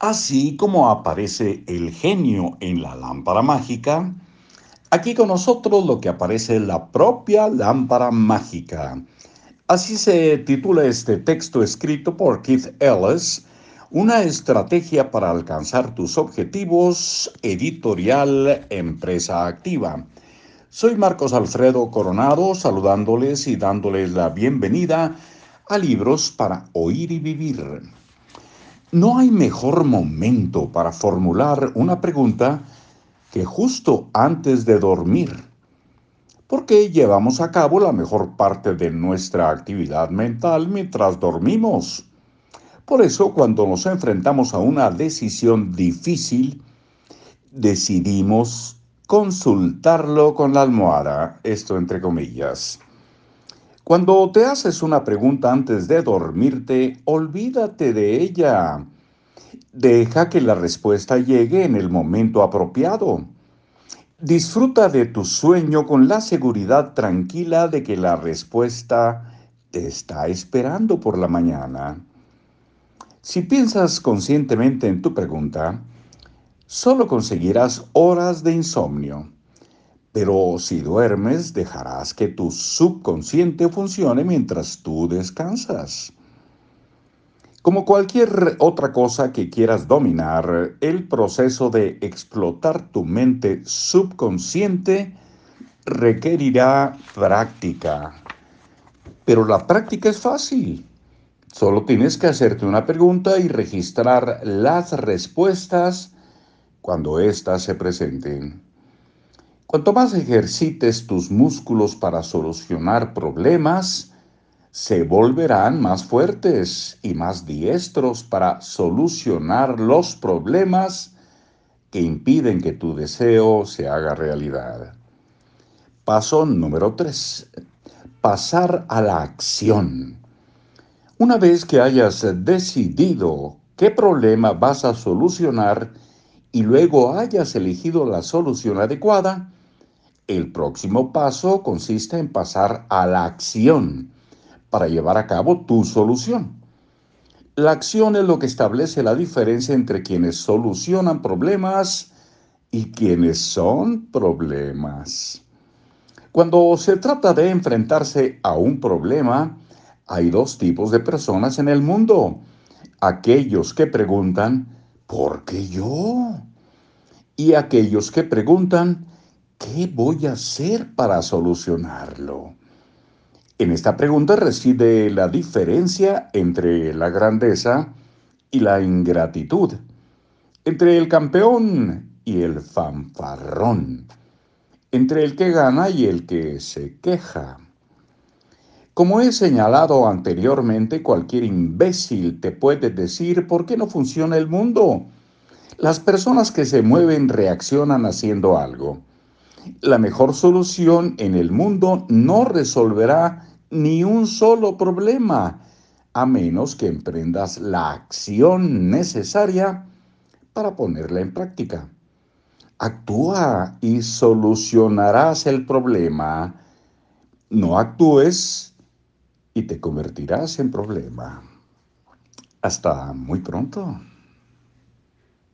Así como aparece el genio en la lámpara mágica, aquí con nosotros lo que aparece es la propia lámpara mágica. Así se titula este texto escrito por Keith Ellis, una estrategia para alcanzar tus objetivos, editorial Empresa Activa. Soy Marcos Alfredo Coronado, saludándoles y dándoles la bienvenida a Libros para Oír y Vivir. No hay mejor momento para formular una pregunta que justo antes de dormir, porque llevamos a cabo la mejor parte de nuestra actividad mental mientras dormimos. Por eso, cuando nos enfrentamos a una decisión difícil, decidimos consultarlo con la almohada, esto entre comillas. Cuando te haces una pregunta antes de dormirte, olvídate de ella. Deja que la respuesta llegue en el momento apropiado. Disfruta de tu sueño con la seguridad tranquila de que la respuesta te está esperando por la mañana. Si piensas conscientemente en tu pregunta, solo conseguirás horas de insomnio. Pero si duermes, dejarás que tu subconsciente funcione mientras tú descansas. Como cualquier otra cosa que quieras dominar, el proceso de explotar tu mente subconsciente requerirá práctica. Pero la práctica es fácil. Solo tienes que hacerte una pregunta y registrar las respuestas cuando éstas se presenten. Cuanto más ejercites tus músculos para solucionar problemas, se volverán más fuertes y más diestros para solucionar los problemas que impiden que tu deseo se haga realidad. Paso número 3. Pasar a la acción. Una vez que hayas decidido qué problema vas a solucionar y luego hayas elegido la solución adecuada, el próximo paso consiste en pasar a la acción para llevar a cabo tu solución. La acción es lo que establece la diferencia entre quienes solucionan problemas y quienes son problemas. Cuando se trata de enfrentarse a un problema, hay dos tipos de personas en el mundo. Aquellos que preguntan, ¿por qué yo? Y aquellos que preguntan, ¿qué voy a hacer para solucionarlo? En esta pregunta reside la diferencia entre la grandeza y la ingratitud, entre el campeón y el fanfarrón, entre el que gana y el que se queja. Como he señalado anteriormente, cualquier imbécil te puede decir por qué no funciona el mundo. Las personas que se mueven reaccionan haciendo algo. La mejor solución en el mundo no resolverá ni un solo problema, a menos que emprendas la acción necesaria para ponerla en práctica. Actúa y solucionarás el problema. No actúes y te convertirás en problema. Hasta muy pronto.